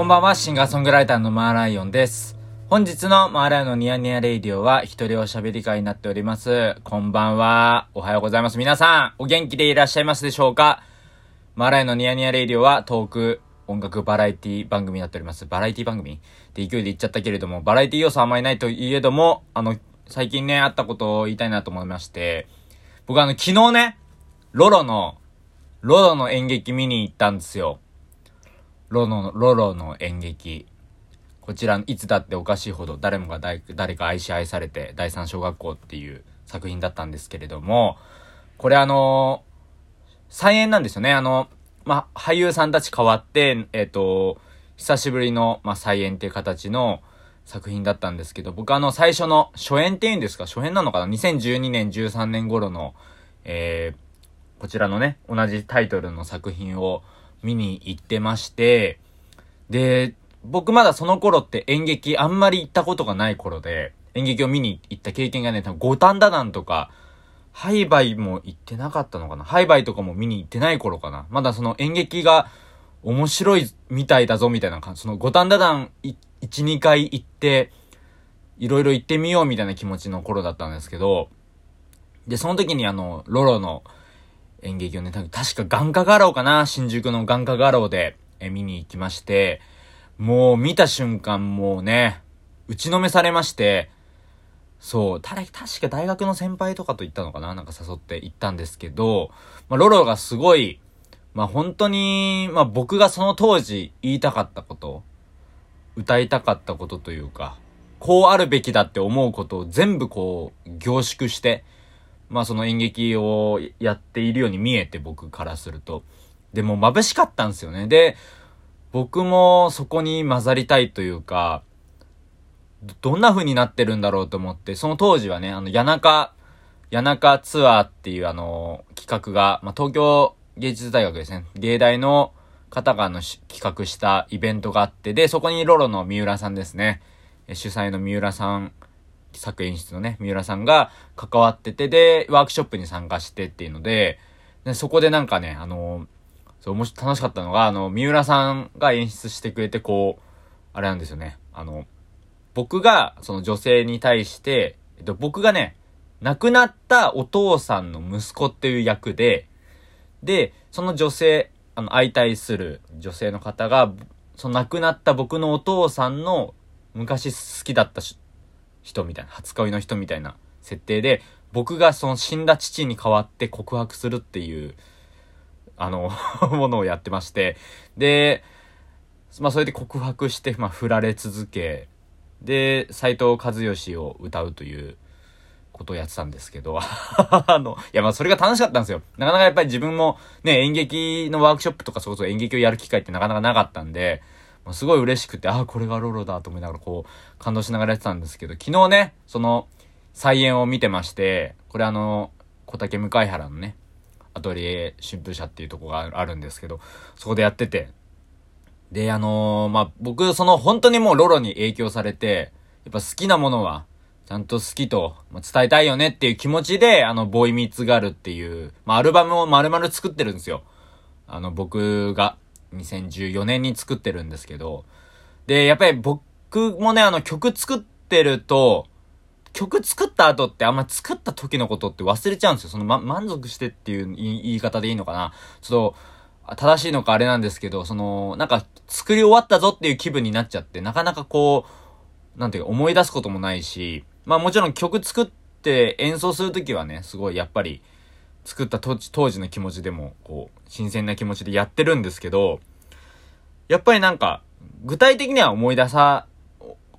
こんばんは、シンガーソングライターのマーライオンです。本日のマーライオンのニヤニヤレイディオは一人おしゃべり会になっております。こんばんは。おはようございます。皆さん、お元気でいらっしゃいますでしょうか？マーライオンのニヤニヤレイディオはトーク、音楽バラエティ番組になっております。バラエティ番組って勢いで言っちゃったけれども、バラエティ要素あんまりないといえども、あの、最近ね、あったことを言いたいなと思いまして、僕あの、昨日ね、ロロの、ロロの演劇見に行ったんですよ。ロロの、ロロの演劇。こちら、いつだっておかしいほど誰もが誰か愛し愛されて第三小学校っていう作品だったんですけれども、これあの再演なんですよね。あの、まあ、俳優さんたち変わって、えっ、と、久しぶりの、まあ、再演っていう形の作品だったんですけど、僕あの、最初の初演っていうんですか？初演なのかな ?2012 年、13年頃の、えー、こちらのね、同じタイトルの作品を見に行ってまして、で、僕まだその頃って演劇あんまり行ったことがない頃で、演劇を見に行った経験がね、多分五反田団とか、ハイバイも行ってなかったのかな？ハイバイとかも見に行ってない頃かな。まだその演劇が面白いみたいだぞみたいな感じ、その五反田団1、2回行って、いろいろ行ってみようみたいな気持ちの頃だったんですけど、で、その時にあの、ロロの演劇をね、確か眼科画廊かな。新宿の眼科画廊で。え見に行きまして、もう見た瞬間もうね、打ちのめされまして、そう、誰、確か大学の先輩とかと行ったのかな？なんか誘って行ったんですけど、まあ、ロロがすごい、まあ、本当に、まあ、僕がその当時言いたかったこと、歌いたかったことというか、こうあるべきだって思うことを全部こう、凝縮して、まあ、その演劇をやっているように見えて、僕からすると。でも眩しかったんですよね。で、僕もそこに混ざりたいというか、どんな風になってるんだろうと思って、その当時はね、あの、谷中、谷中ツアーっていうあの、企画が、まあ、東京芸術大学ですね。芸大の方があの、企画したイベントがあって、で、そこにロロの三浦さんですね。主催の三浦さん、作演出のね、三浦さんが関わってて、で、ワークショップに参加してっていうので、でそこでなんかね、あの、そう、もし楽しかったのが、あの、三浦さんが演出してくれて、こう、あれなんですよね。あの、僕が、その女性に対して、えっと、僕がね、亡くなったお父さんの息子っていう役で、で、その女性、あの、相対する女性の方が、その亡くなった僕のお父さんの昔好きだった人みたいな、初恋の人みたいな設定で、僕がその死んだ父に代わって告白するっていう、あの、ものをやってまして、で、まあそれで告白して、まあ振られ続け、で、斎藤和義を歌うということをやってたんですけど、あの、いやまあそれが楽しかったんですよ。なかなかやっぱり自分もね、演劇のワークショップとかそこそ演劇をやる機会ってなかなかなかったんで、もうすごい嬉しくて、ああ、これがロロだと思いながらこう、感動しながらやってたんですけど、昨日ね、その、再演を見てまして、これあの、小竹向原のね、アトリエ春風社っていうとこがあるんですけど、そこでやってて、で、あのーまあ、僕、その本当にもうロロに影響されて、やっぱ好きなものは、ちゃんと好きと、まあ伝えたいよねっていう気持ちで、あの、ボーイミーツガールっていう、まあ、アルバムを丸々作ってるんですよ。あの、僕が、2014年に作ってるんですけど、で、やっぱり僕もね、あの、曲作ってると、曲作った後ってあんま作った時のことって忘れちゃうんですよ。その、ま、満足してっていう言い方でいいのかな。ちょっと、正しいのかあれなんですけど、その、なんか、作り終わったぞっていう気分になっちゃって、なかなかこう、なんていうか思い出すこともないし、まあもちろん曲作って演奏するときはね、すごいやっぱり、作った当時の気持ちでも、こう、新鮮な気持ちでやってるんですけど、やっぱりなんか、具体的には思い出さ、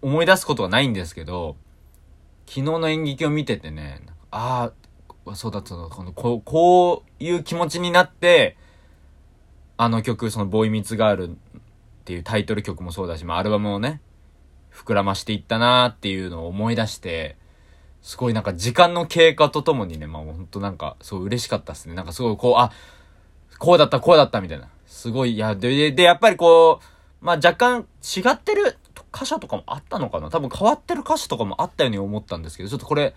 思い出すことはないんですけど、昨日の演劇を見ててね、ああ、そうだったの、このこう、こういう気持ちになって、あの曲、そのボーイミツガールっていうタイトル曲もそうだし、まあアルバムをね、膨らましていったなーっていうのを思い出して、すごいなんか時間の経過とともにね、まあほんとなんか、そう嬉しかったっすね。なんかすごいこう、あ、こうだった、こうだったみたいな。すごい、いや、で、で、やっぱりこう、まあ若干違ってる箇所とかもあったのかな多分変わってる箇所とかもあったように思ったんですけど、ちょっとこれ、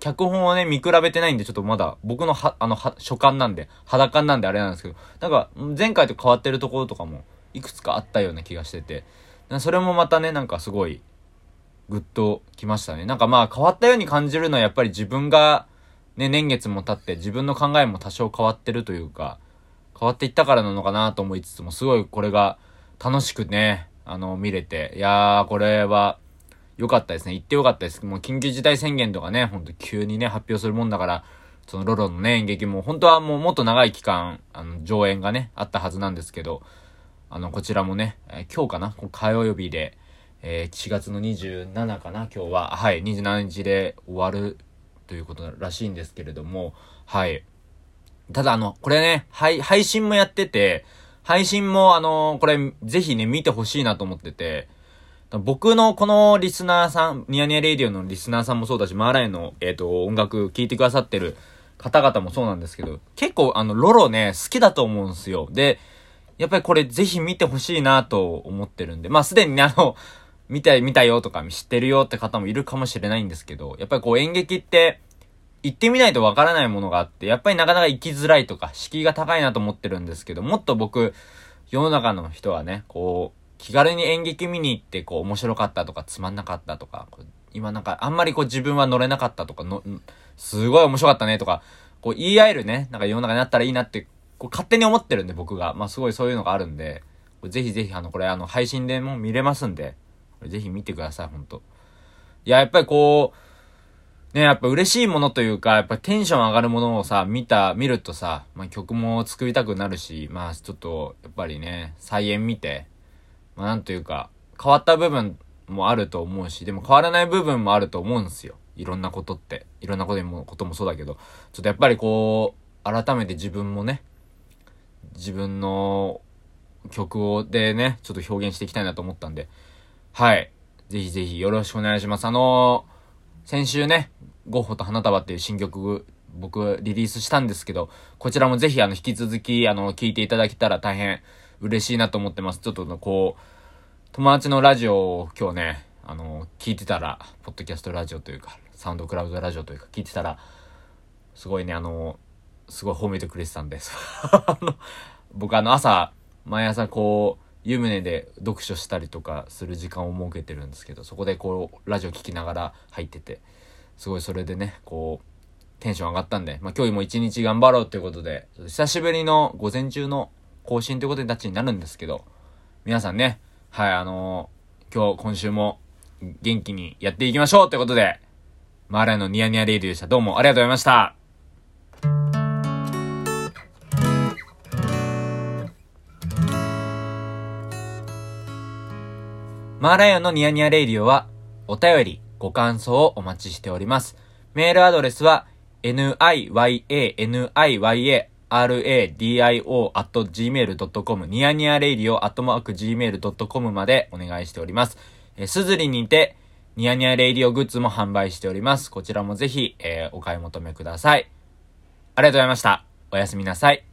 脚本をね、見比べてないんで、ちょっとまだ、僕のは、あの、は、所感なんで、肌感なんであれなんですけど、なんか、前回と変わってるところとかも、いくつかあったような気がしてて、それもまたね、なんかすごい、ぐっときましたね。なんかまあ変わったように感じるのはやっぱり自分が、ね、年月も経って自分の考えも多少変わってるというか、変わっていったからなのかなと思いつつも、すごいこれが楽しくね、あの、見れて、いやー、これは、良かったですね。行って良かったです。もう緊急事態宣言とかね、ほんと急にね、発表するもんだから、そのロロのね、演劇も、本当はもうもっと長い期間、あの、上演がね、あったはずなんですけど、あの、こちらもね、えー、今日かな？火曜日で、えー、4月の27かな今日は。はい、27日で終わるということらしいんですけれども、はい。ただあの、これね、配、配信もやってて、配信もあの、これ、ぜひね、見てほしいなと思ってて、僕のこのリスナーさん、ニヤニヤレイディオのリスナーさんもそうだし、マーライの、えっ、ー、と、音楽聴いてくださってる方々もそうなんですけど、結構あの、ロロね、好きだと思うんすよ。で、やっぱりこれぜひ見てほしいなと思ってるんで、まあすでにね、あの、見た、見たよとか知ってるよって方もいるかもしれないんですけど、やっぱりこう演劇って、行ってみないとわからないものがあって、やっぱりなかなか行きづらいとか、敷居が高いなと思ってるんですけど、もっと僕、世の中の人はね、こう、気軽に演劇見に行って、こう、面白かったとか、つまんなかったとか、今なんか、あんまりこう自分は乗れなかったとか、の、すごい面白かったねとか、こう言い合えるね、なんか世の中になったらいいなって、こう勝手に思ってるんで、僕が。まあすごいそういうのがあるんで、ぜひぜひあの、これあの、配信でも見れますんで、ぜひ見てください、ほんと。いや、やっぱりこう、ね、やっぱ嬉しいものというか、やっぱテンション上がるものをさ、見た、見るとさ、まあ、曲も作りたくなるし、まあちょっと、やっぱりね、再演見て、まあなんというか、変わった部分もあると思うし、でも変わらない部分もあると思うんですよ。いろんなことって。いろんなこともこともそうだけど、ちょっとやっぱりこう、改めて自分もね、自分の曲をでね、ちょっと表現していきたいなと思ったんで、はい。ぜひぜひよろしくお願いします。あのー、先週ね、ゴッホと花束っていう新曲、僕リリースしたんですけど、こちらもぜひあの引き続きあの聞いていただけたら大変嬉しいなと思ってます。ちょっとこう、友達のラジオを今日ね、あの、聞いてたら、ポッドキャストラジオというか、サウンドクラウドラジオというか聞いてたら、すごいね、あの、すごい褒めてくれてたんです。僕あの朝、毎朝こう、湯船で読書したりとかする時間を設けてるんですけど、そこでこう、ラジオ聞きながら入ってて、すごいそれでね、こう、テンション上がったんで、まあ今日も一日頑張ろうということで、久しぶりの午前中の更新ということになるんですけど、皆さんね、はい、あのー、今日、今週も元気にやっていきましょうということで、マーライのニヤニヤレイディでした。どうもありがとうございました。マーライオンのニヤニヤレイディオは、お便り、ご感想をお待ちしております。メールアドレスは、niya, radio.gmail.com ニヤニヤレイディオ .gmail.com までお願いしております。えー、すずりにて、ニヤニヤレイディオグッズも販売しております。こちらもぜひ、えー、お買い求めください。ありがとうございました。おやすみなさい。